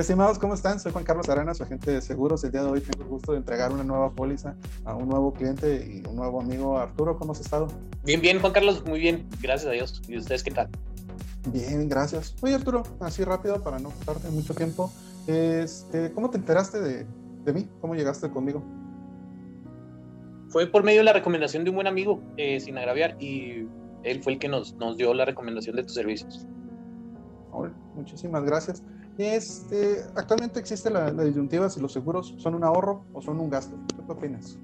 Estimados, ¿cómo están? Soy Juan Carlos Arana, su agente de seguros. El día de hoy tengo el gusto de entregar una nueva póliza a un nuevo cliente y un nuevo amigo. Arturo, ¿cómo has estado? Bien, bien, Juan Carlos, muy bien. Gracias a Dios. ¿Y ustedes qué tal? Bien, gracias. Oye, Arturo, así rápido para no quitarte mucho tiempo. Este, ¿Cómo te enteraste de, de, mí? ¿Cómo llegaste conmigo? Fue por medio de la recomendación de un buen amigo, eh, sin agraviar, y él fue el que nos, nos dio la recomendación de tus servicios. muchísimas gracias. Este, actualmente existe la, la, disyuntiva si los seguros son un ahorro o son un gasto. ¿Qué opinas?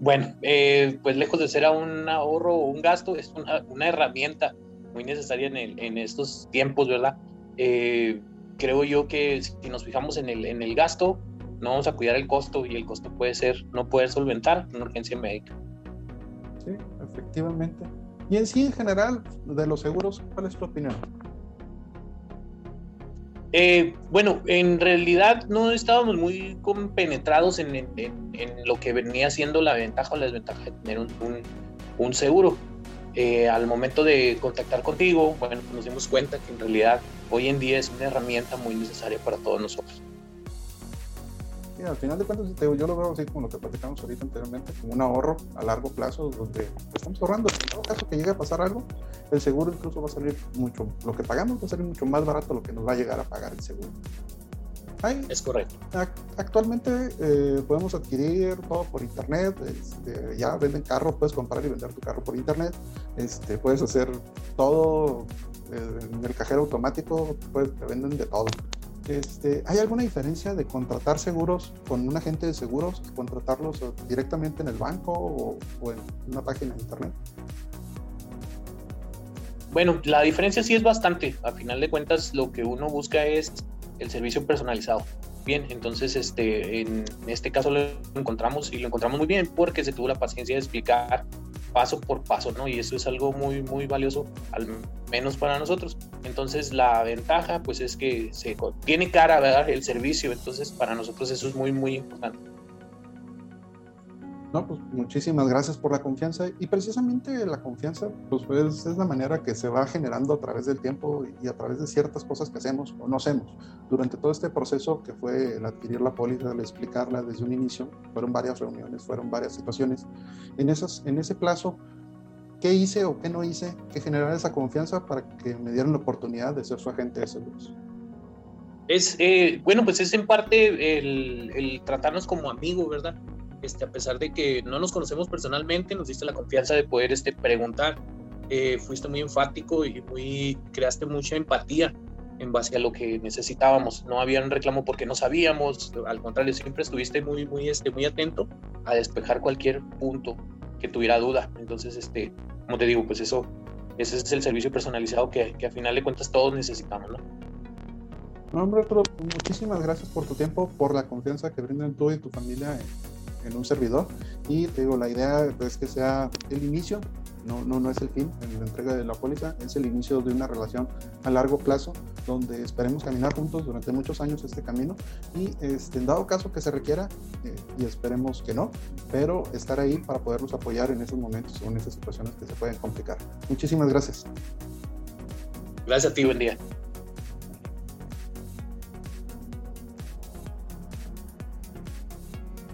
Bueno, eh, pues lejos de ser un ahorro o un gasto, es una, una herramienta muy necesaria en, el, en estos tiempos, ¿verdad? Eh, creo yo que si nos fijamos en el, en el gasto, no vamos a cuidar el costo y el costo puede ser no poder solventar una urgencia médica. Sí, efectivamente. Y en sí, en general, de los seguros, ¿cuál es tu opinión? Eh, bueno, en realidad no estábamos muy compenetrados en, lo que venía siendo la ventaja o la desventaja de tener un seguro. Eh, al momento de contactar contigo, bueno, nos dimos cuenta que en realidad hoy en día es una herramienta muy necesaria para todos nosotros. Al final de cuentas, yo lo veo así como lo que platicamos ahorita anteriormente, como un ahorro a largo plazo, donde estamos ahorrando. En todo caso que llegue a pasar algo, el seguro incluso va a salir mucho, lo que pagamos va a salir mucho más barato lo que nos va a llegar a pagar el seguro. Hay, es correcto. Actualmente eh, podemos adquirir todo por internet, este, ya venden carros, puedes comprar y vender tu carro por internet, este, puedes hacer todo eh, en el cajero automático, pues, te venden de todo. Este, ¿Hay alguna diferencia de contratar seguros con un agente de seguros, contratarlos directamente en el banco o, o en una página de internet? Bueno, la diferencia sí es bastante. A final de cuentas, lo que uno busca es el servicio personalizado. Bien, entonces este, en este caso lo encontramos y lo encontramos muy bien porque se tuvo la paciencia de explicar paso por paso, ¿no? Y eso es algo muy, muy valioso, al menos para nosotros. Entonces, la ventaja, pues, es que se tiene cara, ¿verdad? El servicio, entonces, para nosotros eso es muy, muy importante. Pues muchísimas gracias por la confianza y precisamente la confianza pues, pues, es la manera que se va generando a través del tiempo y a través de ciertas cosas que hacemos o no hacemos. Durante todo este proceso que fue el adquirir la póliza, el explicarla desde un inicio, fueron varias reuniones, fueron varias situaciones. En, esas, en ese plazo, ¿qué hice o qué no hice que generara esa confianza para que me dieran la oportunidad de ser su agente de seguros? Es, eh, bueno, pues es en parte el, el tratarnos como amigos, ¿verdad? Este, a pesar de que no nos conocemos personalmente, nos diste la confianza de poder este, preguntar. Eh, fuiste muy enfático y muy, creaste mucha empatía en base a lo que necesitábamos. No había un reclamo porque no sabíamos, al contrario, siempre estuviste muy, muy, este, muy atento a despejar cualquier punto que tuviera duda. Entonces, este, como te digo, pues eso, ese es el servicio personalizado que, que a final de cuentas todos necesitamos, ¿no? No, hombre, muchísimas gracias por tu tiempo, por la confianza que brindan tú y tu familia en un servidor y te digo, la idea es que sea el inicio, no, no, no es el fin en la entrega de la póliza, es el inicio de una relación a largo plazo donde esperemos caminar juntos durante muchos años este camino y este, en dado caso que se requiera, eh, y esperemos que no, pero estar ahí para poderlos apoyar en esos momentos o en esas situaciones que se pueden complicar. Muchísimas gracias. Gracias a ti, buen día.